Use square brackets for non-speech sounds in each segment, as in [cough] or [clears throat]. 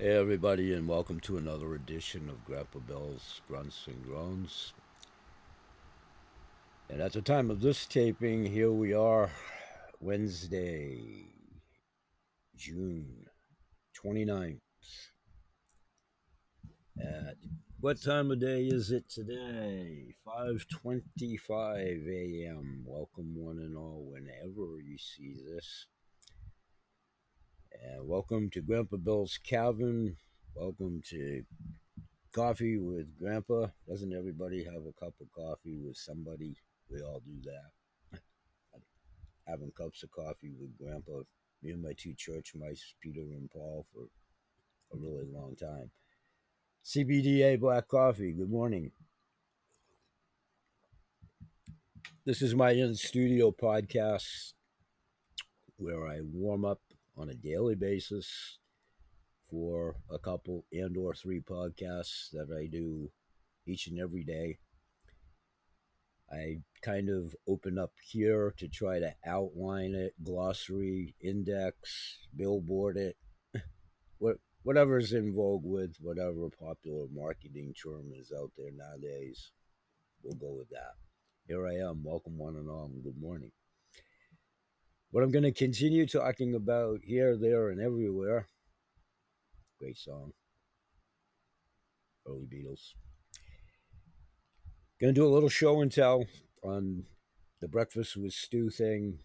Hey, everybody, and welcome to another edition of Grandpa Bell's Grunts and Groans. And at the time of this taping, here we are, Wednesday, June 29th. At what time of day is it today? 5:25 a.m. Welcome one and all whenever you see this. And welcome to Grandpa Bill's Calvin. Welcome to Coffee with Grandpa. Doesn't everybody have a cup of coffee with somebody? We all do that. [laughs] Having cups of coffee with Grandpa, me and my two church mice, Peter and Paul, for a really long time. CBDA Black Coffee, good morning. This is my in studio podcast where I warm up on a daily basis for a couple and or three podcasts that I do each and every day. I kind of open up here to try to outline it, glossary, index, billboard it, [laughs] what whatever's in vogue with whatever popular marketing term is out there nowadays. We'll go with that. Here I am. Welcome one and all. Good morning. What I'm going to continue talking about here, there, and everywhere. Great song. Early Beatles. Going to do a little show and tell on the Breakfast with Stu thing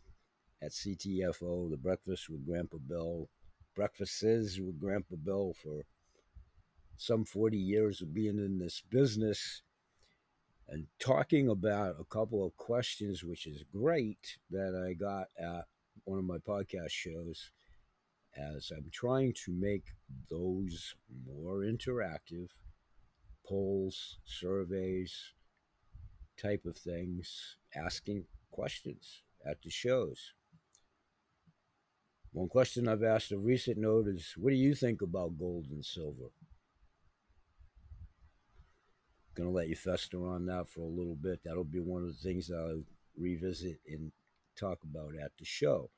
at CTFO, the Breakfast with Grandpa Bill, Breakfasts with Grandpa Bill for some 40 years of being in this business and talking about a couple of questions, which is great that I got at one of my podcast shows as I'm trying to make those more interactive polls, surveys, type of things, asking questions at the shows. One question I've asked of recent note is what do you think about gold and silver? Gonna let you fester on that for a little bit. That'll be one of the things I'll revisit and talk about at the show.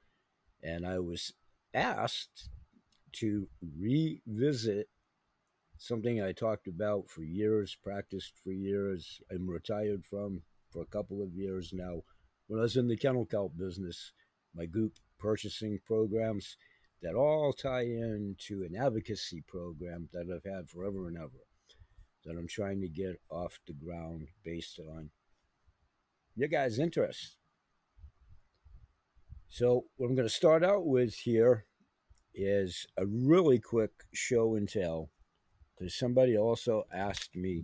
And I was asked to revisit something I talked about for years, practiced for years, I'm retired from for a couple of years now. When I was in the kennel kelp business, my group purchasing programs that all tie into an advocacy program that I've had forever and ever that I'm trying to get off the ground based on your guys' interest. So, what I'm going to start out with here is a really quick show and tell because somebody also asked me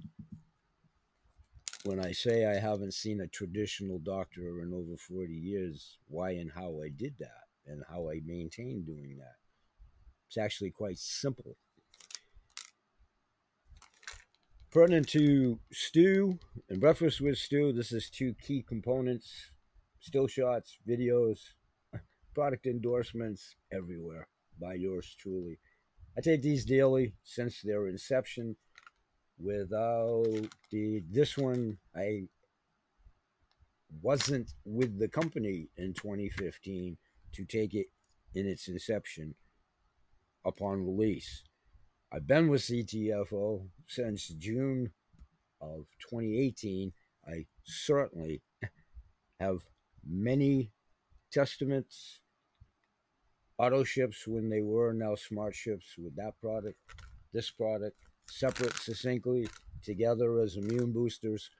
when I say I haven't seen a traditional doctor in over 40 years, why and how I did that and how I maintained doing that. It's actually quite simple. Pertinent to Stu and Breakfast with Stu, this is two key components still shots, videos, product endorsements everywhere by yours truly. I take these daily since their inception. Without the this one, I wasn't with the company in 2015 to take it in its inception upon release. I've been with CTFO since June of 2018. I certainly [laughs] have many testaments, auto ships when they were now smart ships with that product, this product, separate succinctly, together as immune boosters,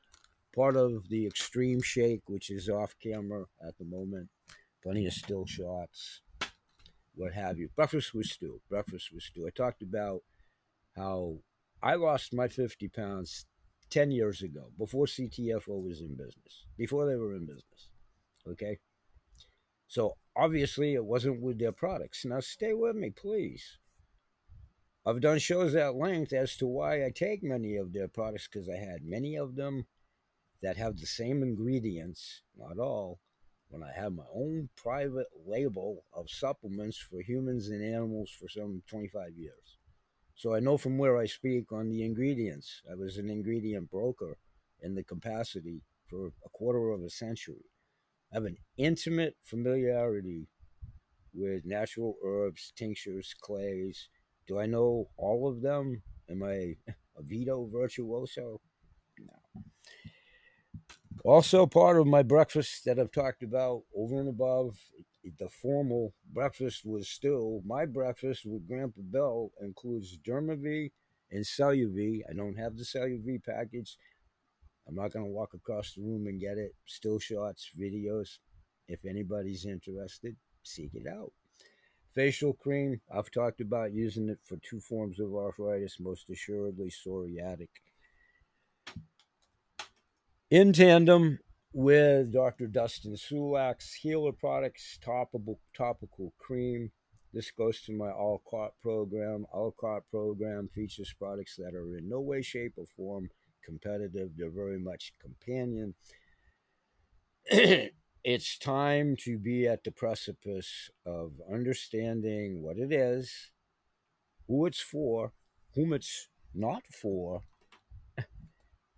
part of the extreme shake, which is off camera at the moment, plenty of still shots, what have you. Breakfast with Stu. Breakfast with Stu. I talked about how I lost my 50 pounds 10 years ago, before CTFO was in business, before they were in business. Okay. So obviously it wasn't with their products. Now stay with me, please. I've done shows at length as to why I take many of their products because I had many of them that have the same ingredients, not all, when I had my own private label of supplements for humans and animals for some 25 years. So I know from where I speak on the ingredients. I was an ingredient broker in the capacity for a quarter of a century. I have an intimate familiarity with natural herbs, tinctures, clays, Do I know all of them? Am I [laughs] a veto virtuoso? No. Also, part of my breakfast that I've talked about over and above the formal breakfast was still my breakfast with Grandpa Bell includes Dermavie and Celluvi. I don't have the Celluvi package. I'm not going to walk across the room and get it. Still shots, videos. If anybody's interested, seek it out. Facial cream, I've talked about using it for two forms of arthritis, most assuredly psoriatic. In tandem with Dr. Dustin Sulak's Healer Products topical topical cream. This goes to my all cart program. All cart program features products that are in no way, shape, or form competitive. They're very much companion. [clears throat] it's time to be at the precipice of understanding what it is, who it's for, whom it's not for,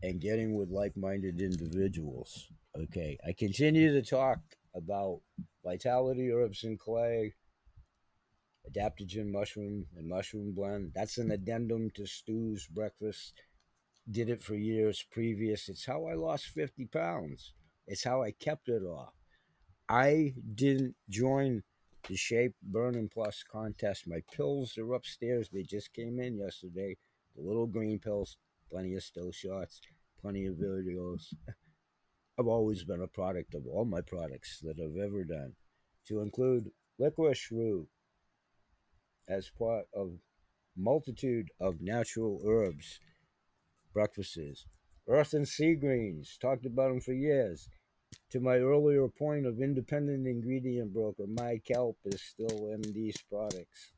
and getting with like minded individuals. Okay, I continue to talk about vitality herbs and clay, adaptogen mushroom and mushroom blend. That's an addendum to Stu's breakfast. Did it for years previous. It's how I lost 50 pounds. It's how I kept it off. I didn't join the Shape Burning Plus contest. My pills are upstairs. They just came in yesterday. The little green pills, plenty of still shots, plenty of videos. [laughs] I've always been a product of all my products that I've ever done, to include licorice root as part of multitude of natural herbs, breakfasts, earth and sea greens, talked about them for years. To my earlier point of independent ingredient broker, my kelp is still MD's products.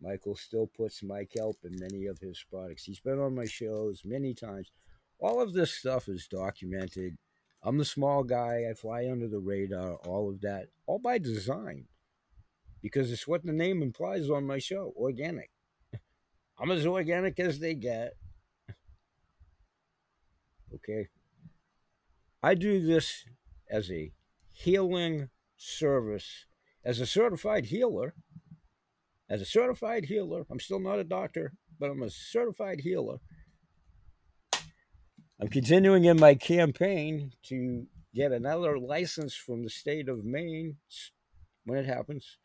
Michael still puts my kelp in many of his products. He's been on my shows many times all of this stuff is documented. I'm the small guy. I fly under the radar. All of that, all by design, because it's what the name implies on my show. Organic. [laughs] I'm as organic as they get. Okay. I do this as a healing service, as a certified healer. As a certified healer, I'm still not a doctor, but I'm a certified healer. I'm continuing in my campaign to get another license from the state of Maine when it happens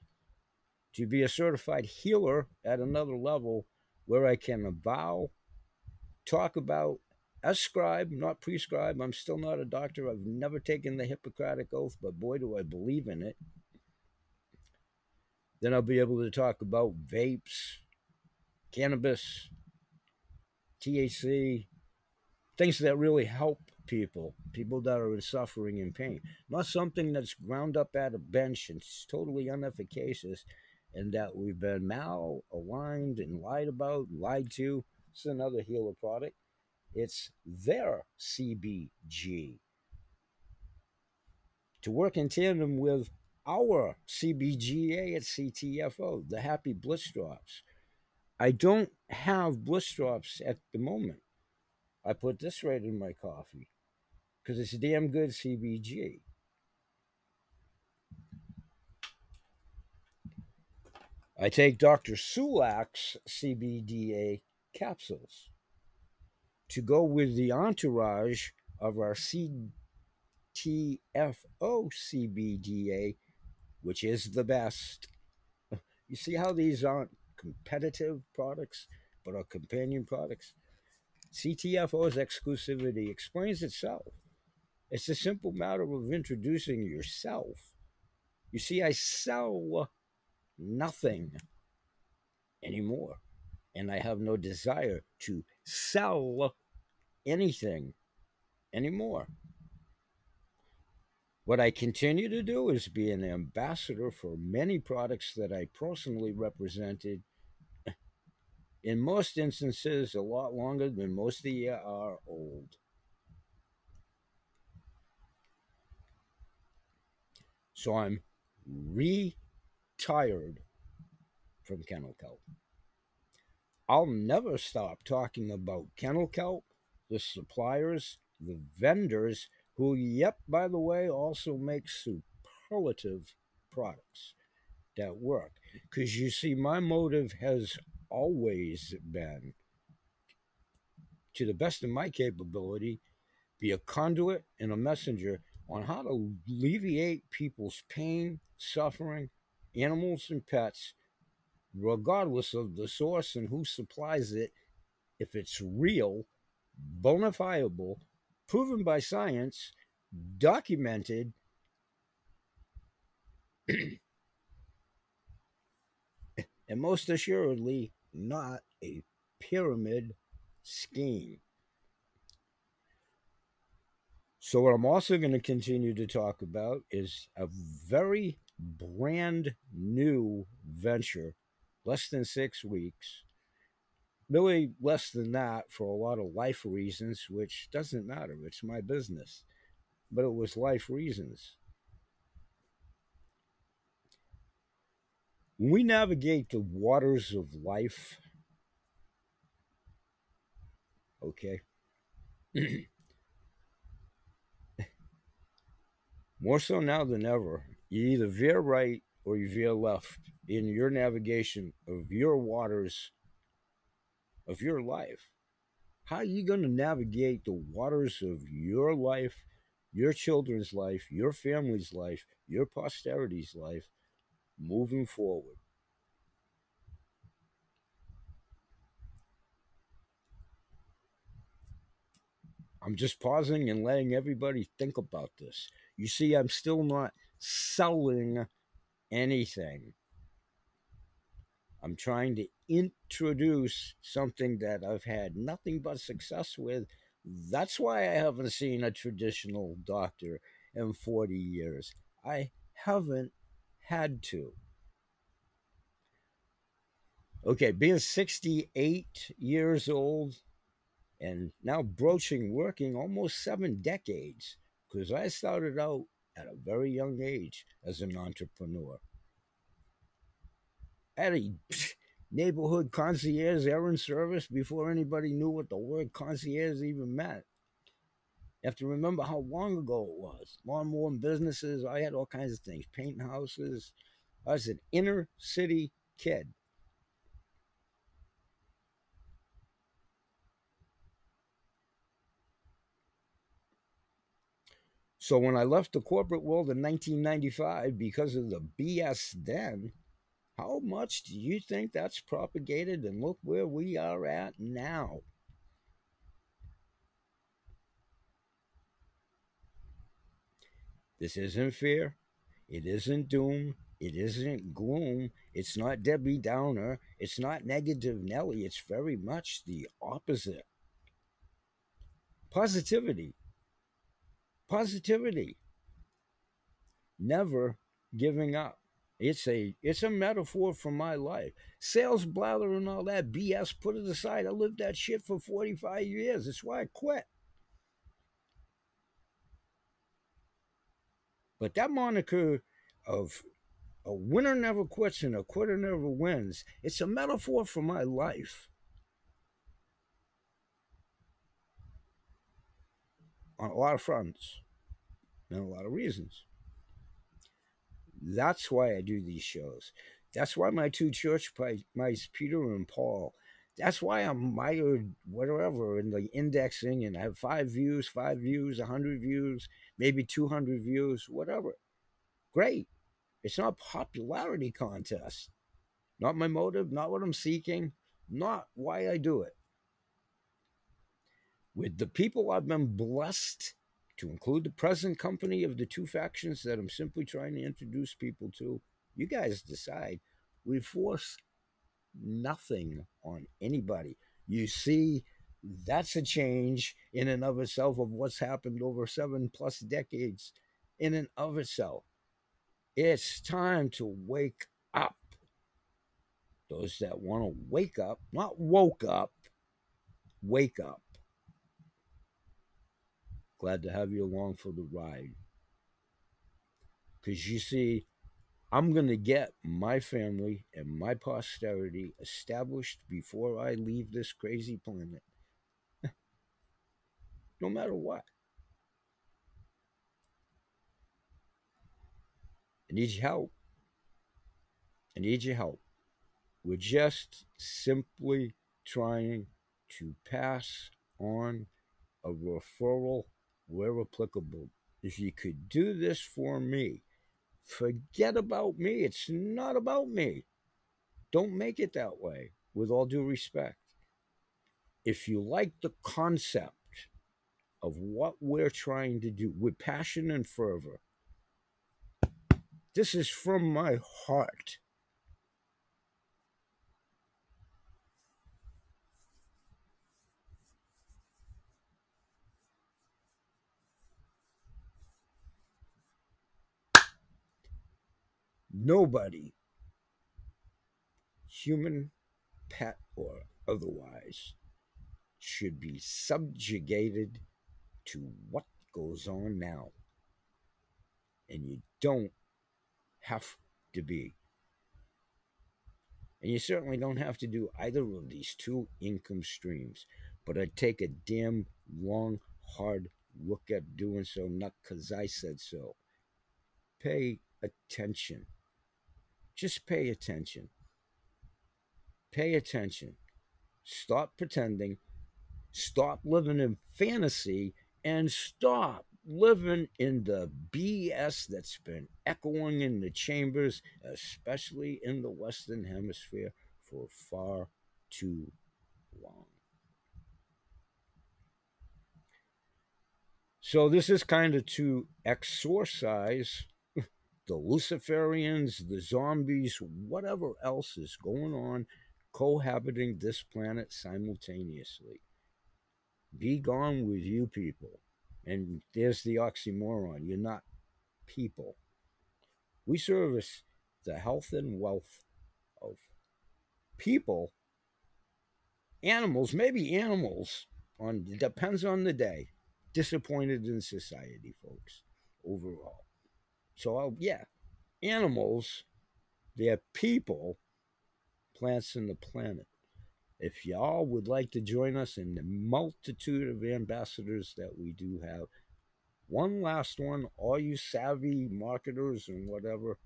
to be a certified healer at another level where I can vow, talk about, ascribe, not prescribe. I'm still not a doctor. I've never taken the Hippocratic Oath, but boy, do I believe in it. Then I'll be able to talk about vapes, cannabis, THC, things that really help people, people that are in suffering and pain, not something that's ground up at a bench and it's totally unefficacious and that we've been malaligned and lied about, lied to. It's another healer product. It's their CBG. To work in tandem with our CBGA at CTFO, the Happy Bliss Drops. I don't have bliss drops at the moment. I put this right in my coffee because it's damn good CBG. I take Dr. Sulak's CBDA capsules to go with the entourage of our CTFO CBDA, which is the best. [laughs] You see how these aren't competitive products, but are companion products? CTFO's exclusivity explains itself. It's a simple matter of introducing yourself. You see, I sell nothing anymore, and I have no desire to sell anything anymore. What I continue to do is be an ambassador for many products that I personally represented [laughs] in most instances, a lot longer than most of you are old. So I'm retired from kennel kelp. I'll never stop talking about kennel kelp, the suppliers, the vendors, who, yep, by the way, also make superlative products that work. Because you see, my motive has always been, to the best of my capability, be a conduit and a messenger on how to alleviate people's pain, suffering, animals, and pets, regardless of the source and who supplies it, if it's real, bona proven by science, documented, [clears throat] and most assuredly not a pyramid scheme. So, what I'm also going to continue to talk about is a very brand new venture, less than six weeks, really less than that for a lot of life reasons, which doesn't matter. It's my business. But it was life reasons. When we navigate the waters of life, okay, [clears throat] more so now than ever, you either veer right or you veer left in your navigation of your waters of your life. How are you going to navigate the waters of your life, your children's life, your family's life, your posterity's life moving forward? I'm just pausing and letting everybody think about this. You see, I'm still not selling anything. I'm trying to introduce something that I've had nothing but success with. That's why I haven't seen a traditional doctor in 40 years. I haven't had to. Okay, being 68 years old and now broaching working almost seven decades because I started out at a very young age as an entrepreneur. At a neighborhood concierge errand service before anybody knew what the word concierge even meant. You have to remember how long ago it was. Lawnmower businesses, I had all kinds of things, paint houses. I was an inner city kid. So when I left the corporate world in 1995 because of the BS then, how much do you think that's propagated? And look where we are at now. This isn't fear. It isn't doom. It isn't gloom. It's not Debbie Downer. It's not negative Nelly. It's very much the opposite. Positivity. Positivity. Never giving up. It's a it's a metaphor for my life. Sales blather and all that BS, put it aside. I lived that shit for 45 years. That's why I quit. But that moniker of a winner never quits and a quitter never wins, it's a metaphor for my life. On a lot of fronts and a lot of reasons. That's why I do these shows. That's why my two church mice, Peter and Paul, that's why I'm mired whatever in the indexing and I have five views, five views, a hundred views, maybe 200 views, whatever. Great. It's not a popularity contest. Not my motive, not what I'm seeking, not why I do it. With the people I've been blessed to include the present company of the two factions that I'm simply trying to introduce people to, you guys decide. We force nothing on anybody. You see, that's a change in and of itself of what's happened over seven plus decades in and of itself. It's time to wake up. Those that want to wake up, not woke up, wake up. Glad to have you along for the ride. Because you see, I'm going to get my family and my posterity established before I leave this crazy planet. [laughs] no matter what. I need your help. I need your help. We're just simply trying to pass on a referral where applicable. If you could do this for me, forget about me. It's not about me. Don't make it that way, with all due respect. If you like the concept of what we're trying to do with passion and fervor, this is from my heart. Nobody, human, pet, or otherwise, should be subjugated to what goes on now. And you don't have to be. And you certainly don't have to do either of these two income streams. But I'd take a damn long, hard look at doing so, not because I said so. Pay attention. Just pay attention. Pay attention. Stop pretending. Stop living in fantasy and stop living in the BS that's been echoing in the chambers, especially in the Western Hemisphere, for far too long. So, this is kind of to exorcise the Luciferians, the zombies, whatever else is going on cohabiting this planet simultaneously. Be gone with you people. And there's the oxymoron. You're not people. We service the health and wealth of people, animals, maybe animals, on depends on the day. Disappointed in society, folks, overall. So, I'll, yeah, animals, they're people, plants, and the planet. If y'all would like to join us in the multitude of ambassadors that we do have, one last one, all you savvy marketers and whatever,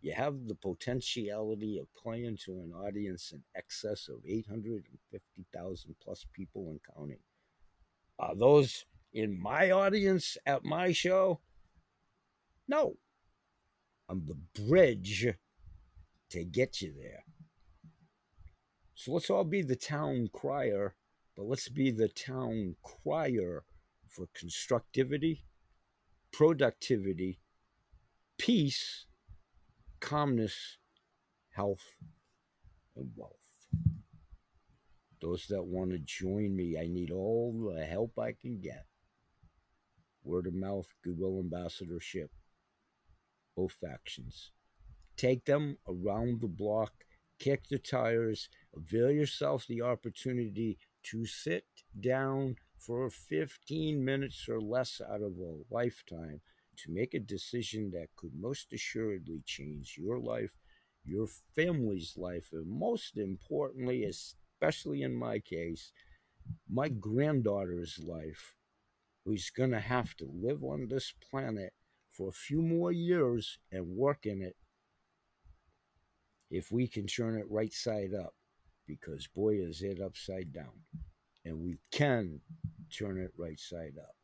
you have the potentiality of playing to an audience in excess of 850,000 plus people and counting. Are those in my audience at my show? No. I'm the bridge to get you there. So let's all be the town crier, but let's be the town crier for constructivity, productivity, peace, calmness, health, and wealth. Those that want to join me, I need all the help I can get. Word of mouth, goodwill ambassadorship, factions. Take them around the block, kick the tires, avail yourself the opportunity to sit down for 15 minutes or less out of a lifetime to make a decision that could most assuredly change your life, your family's life, and most importantly, especially in my case, my granddaughter's life, who's going to have to live on this planet for a few more years and work in it if we can turn it right side up because boy is it upside down. And we can turn it right side up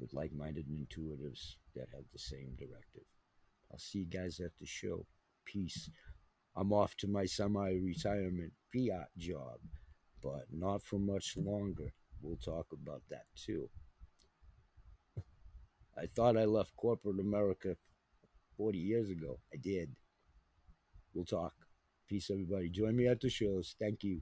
with like-minded intuitives that have the same directive. I'll see you guys at the show. Peace. I'm off to my semi-retirement fiat job but not for much longer. We'll talk about that too i thought i left corporate america 40 years ago i did We'll talk. Peace, everybody. Join me at the shows. Thank you.